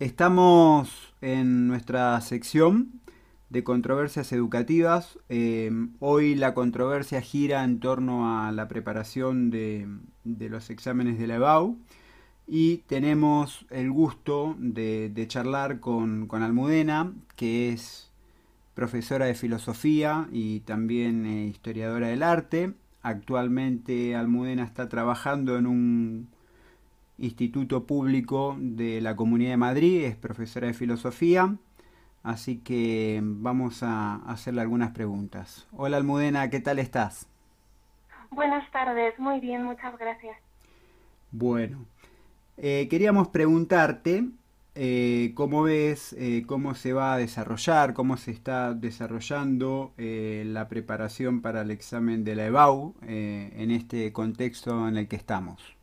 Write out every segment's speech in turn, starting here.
Estamos en nuestra sección de controversias educativas. Eh, hoy la controversia gira en torno a la preparación de, los exámenes de la EBAU y tenemos el gusto de, charlar con, Almudena, que es profesora de filosofía y también eh, historiadora del arte. Actualmente Almudena está trabajando en un instituto público de la Comunidad de Madrid, es profesora de filosofía, así que vamos a hacerle algunas preguntas. Hola Almudena, ¿qué tal estás? Buenas tardes, muy bien, muchas gracias. Bueno, eh, queríamos preguntarte eh, cómo ves, eh, cómo se va a desarrollar, cómo se está desarrollando la preparación para el examen de la EBAU en este contexto en el que estamos.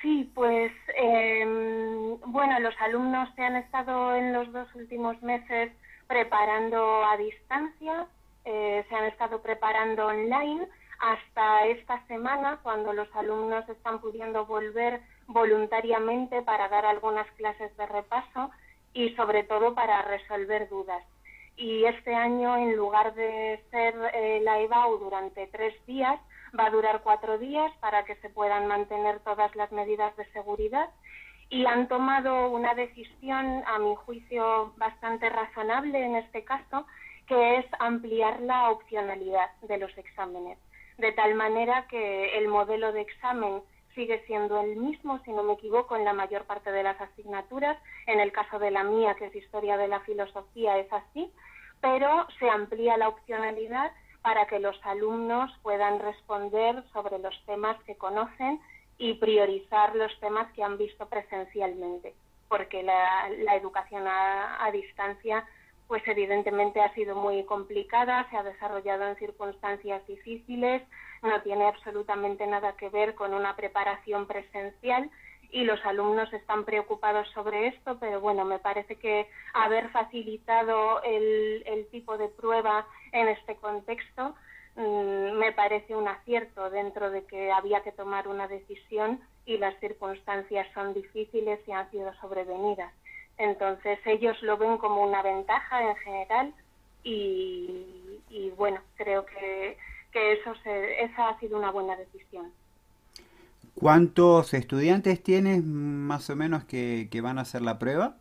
Sí, pues em, bueno, los alumnos se han estado en los dos últimos meses preparando a distancia, eh, se han estado preparando online hasta esta semana, cuando los alumnos están pudiendo volver voluntariamente para dar algunas clases de repaso y sobre todo para resolver dudas. Y este año, en lugar de ser eh, la EBAU durante tres días, va a durar cuatro días para que se puedan mantener todas las medidas de seguridad. Y han tomado una decisión, a mi juicio, bastante razonable en este caso, que es ampliar la opcionalidad de los exámenes, de tal manera que el modelo de examen sigue siendo el mismo, si no me equivoco, en la mayor parte de las asignaturas. En el caso de la mía, que es Historia de la Filosofía, es así, pero se amplía la opcionalidad para que los alumnos puedan responder sobre los temas que conocen y priorizar los temas que han visto presencialmente, porque la, educación a, distancia pues evidentemente ha sido muy complicada, se ha desarrollado en circunstancias difíciles, no tiene absolutamente nada que ver con una preparación presencial y los alumnos están preocupados sobre esto, pero bueno, me parece que haber facilitado el, tipo de prueba en este contexto mm, me parece un acierto dentro de que había que tomar una decisión y las circunstancias son difíciles y han sido sobrevenidas. Entonces ellos lo ven como una ventaja en general y, y bueno, creo que, que eso se, esa ha sido una buena decisión. ¿Cuántos estudiantes tienes más o menos que, van a hacer la prueba?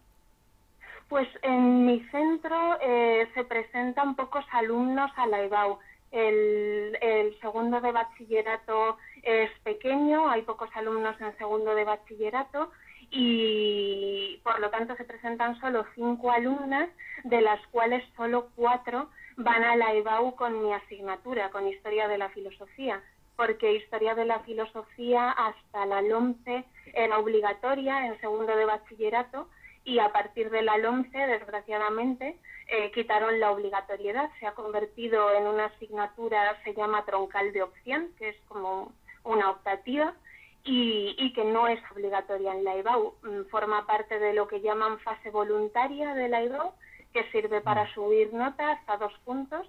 Pues en mi centro eh, se presentan pocos alumnos a la EBAU. El, el, segundo de bachillerato es pequeño, hay pocos alumnos en segundo de bachillerato y por lo tanto se presentan solo cinco alumnas, de las cuales solo cuatro van a la EBAU con mi asignatura, con Historia de la Filosofía porque Historia de la Filosofía hasta la LOMCE era obligatoria en segundo de bachillerato y a partir de la LOMCE, desgraciadamente, eh, quitaron la obligatoriedad. Se ha convertido en una asignatura, se llama troncal de opción, que es como una optativa, y, y, que no es obligatoria en la IBAU. Mm, forma parte de lo que llaman fase voluntaria de la IBAU, que sirve para mm. subir notas a dos puntos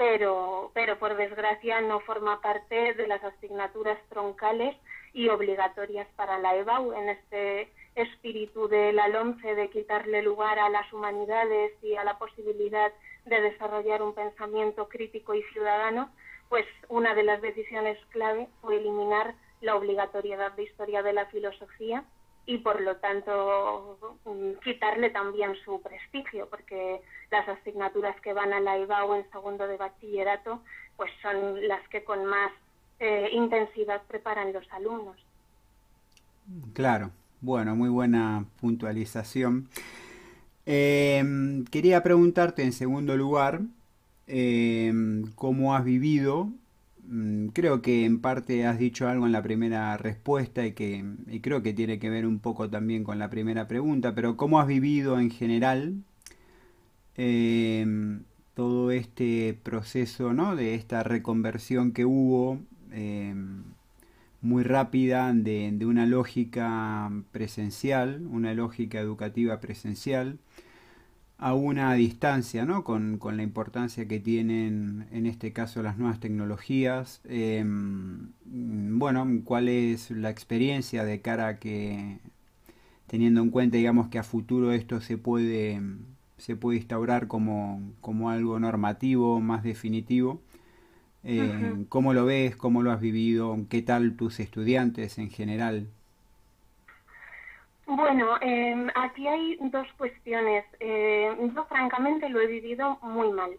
pero, pero por desgracia no forma parte de las asignaturas troncales y obligatorias para la EBAU. En este espíritu de la de quitarle lugar a las humanidades y a la posibilidad de desarrollar un pensamiento crítico y ciudadano, pues una de las decisiones clave fue eliminar la obligatoriedad de historia de la filosofía y por lo tanto mm, quitarle también su prestigio, porque las asignaturas que van a la IBAU en segundo de bachillerato pues son las que con más eh, intensidad preparan los alumnos. Claro, bueno, muy buena puntualización. Em, quería preguntarte en segundo lugar, em, ¿cómo has vivido creo que en parte has dicho algo en la primera respuesta y que creo que tiene que ver un poco también con la primera pregunta, pero ¿cómo has vivido en general em, todo este proceso, ¿no? De esta reconversión que hubo em, muy rápida de, de una lógica presencial, una lógica educativa presencial, a una distancia, ¿no? Con, la importancia que tienen en este caso las nuevas tecnologías. Em, bueno, ¿cuál es la experiencia de cara a que teniendo en cuenta, digamos, que a futuro esto se puede, se puede instaurar como, como algo normativo, más definitivo. Eh, ¿Cómo lo ves? ¿Cómo lo has vivido? ¿Qué tal tus estudiantes en general? Bueno, em, aquí hay dos cuestiones. Eh, yo francamente lo he vivido muy mal.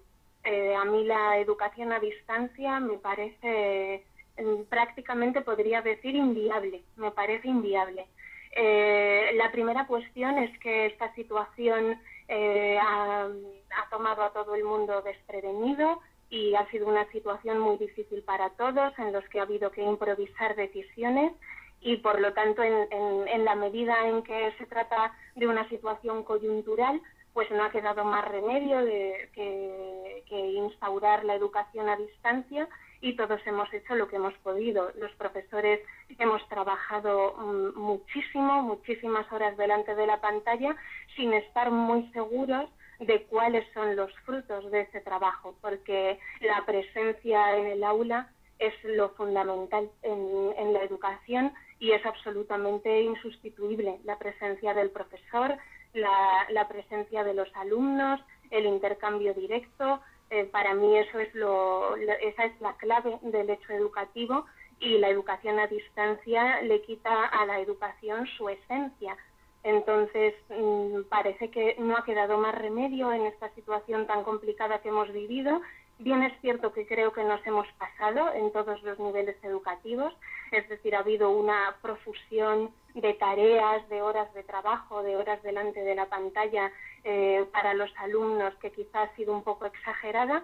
Eh, a mí la educación a distancia me parece em, prácticamente podría decir inviable, me parece inviable. Eh, la primera cuestión es que esta situación ha, ha tomado a todo el mundo desprevenido y ha sido una situación muy difícil para todos en los que ha habido que improvisar decisiones y por lo tanto en, la medida en que se trata de una situación coyuntural, pues no ha quedado más remedio de, que, instaurar la educación a distancia y todos hemos hecho lo que hemos podido. Los profesores hemos trabajado mm, muchísimo, muchísimas horas delante de la pantalla sin estar muy seguros de cuáles son los frutos de ese trabajo, porque la presencia en el aula es lo fundamental en, en la educación y es absolutamente insustituible la presencia del profesor, la, presencia de los alumnos, el intercambio directo. Eh, para mí eso es lo, esa es la clave del hecho educativo y la educación a distancia le quita a la educación su esencia. Entonces, mm, parece que no ha quedado más remedio en esta situación tan complicada que hemos vivido Bien es cierto que creo que nos hemos pasado en todos los niveles educativos, es decir, ha habido una profusión de tareas, de horas de trabajo, de horas delante de la pantalla eh, para los alumnos que quizás ha sido un poco exagerada,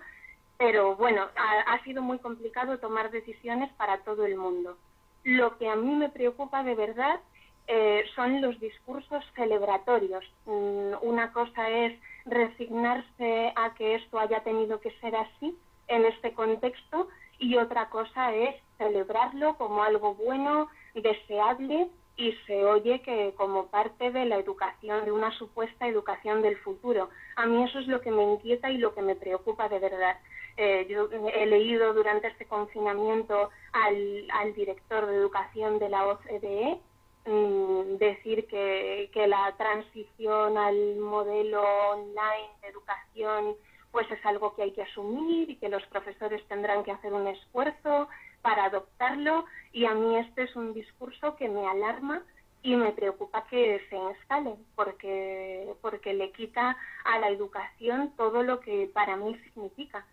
pero bueno, ha, sido muy complicado tomar decisiones para todo el mundo. Lo que a mí me preocupa de verdad eh, son los discursos celebratorios. Mm, una cosa es resignarse a que esto haya tenido que ser así en este contexto y otra cosa es celebrarlo como algo bueno, deseable y se oye que como parte de la educación, de una supuesta educación del futuro. A mí eso es lo que me inquieta y lo que me preocupa de verdad. Eh, yo he leído durante este confinamiento al, al director de educación de la OCDE Mm, decir que, que, la transición al modelo online de educación pues es algo que hay que asumir y que los profesores tendrán que hacer un esfuerzo para adoptarlo. Y a mí este es un discurso que me alarma y me preocupa que se instale porque porque le quita a la educación todo lo que para mí significa.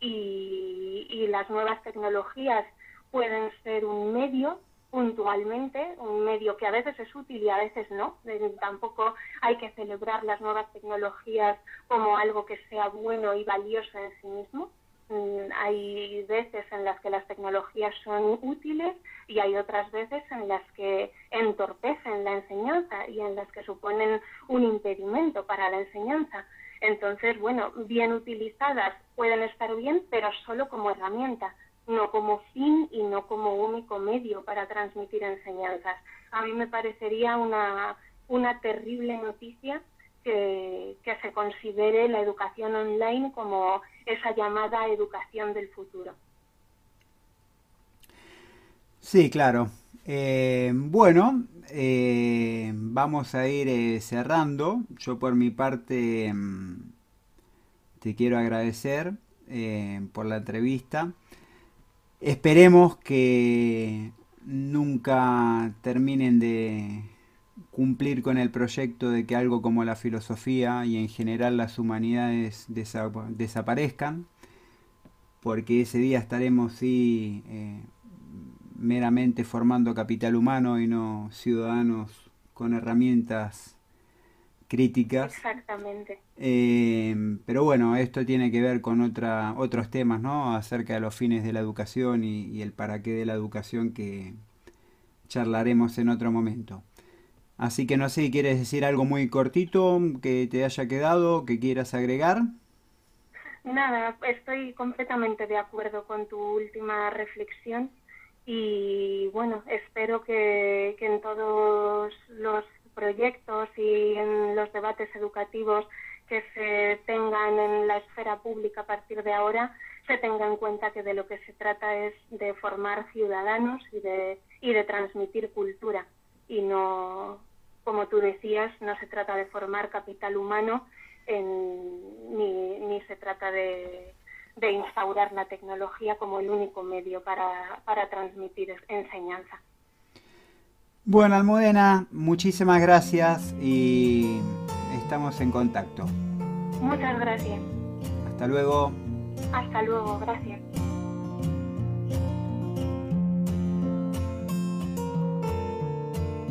Y, y las nuevas tecnologías pueden ser un medio puntualmente, un medio que a veces es útil y a veces no. Tampoco hay que celebrar las nuevas tecnologías como algo que sea bueno y valioso en sí mismo. Mm, hay veces en las que las tecnologías son útiles y hay otras veces en las que entorpecen la enseñanza y en las que suponen un impedimento para la enseñanza. Entonces, bueno, bien utilizadas pueden estar bien, pero solo como herramienta no como fin y no como único medio para transmitir enseñanzas. A mí me parecería una, una terrible noticia que, que, se considere la educación online como esa llamada educación del futuro. Sí, claro. Eh, bueno, eh, vamos a ir eh, cerrando. Yo por mi parte mm, te quiero agradecer por la entrevista. Esperemos que nunca terminen de cumplir con el proyecto de que algo como la filosofía y en general las humanidades desaparezcan, porque ese día estaremos sí eh, meramente formando capital humano y no ciudadanos con herramientas críticas. Exactamente. Eh, pero bueno, esto tiene que ver con otra, otros temas, ¿no? Acerca de los fines de la educación y, el para qué de la educación que charlaremos en otro momento. Así que no sé, ¿quieres decir algo muy cortito que te haya quedado, que quieras agregar? Nada, estoy completamente de acuerdo con tu última reflexión y bueno, espero que, que en todos los proyectos y en los debates educativos que se tengan en la esfera pública a partir de ahora, se tenga en cuenta que de lo que se trata es de formar ciudadanos y de, y de transmitir cultura y no, como tú decías, no se trata de formar capital humano ni, ni, se trata de, de, instaurar la tecnología como el único medio para, para transmitir enseñanza. Bueno, Almudena, muchísimas gracias y estamos en contacto. Muchas gracias. Hasta luego. Hasta luego, gracias.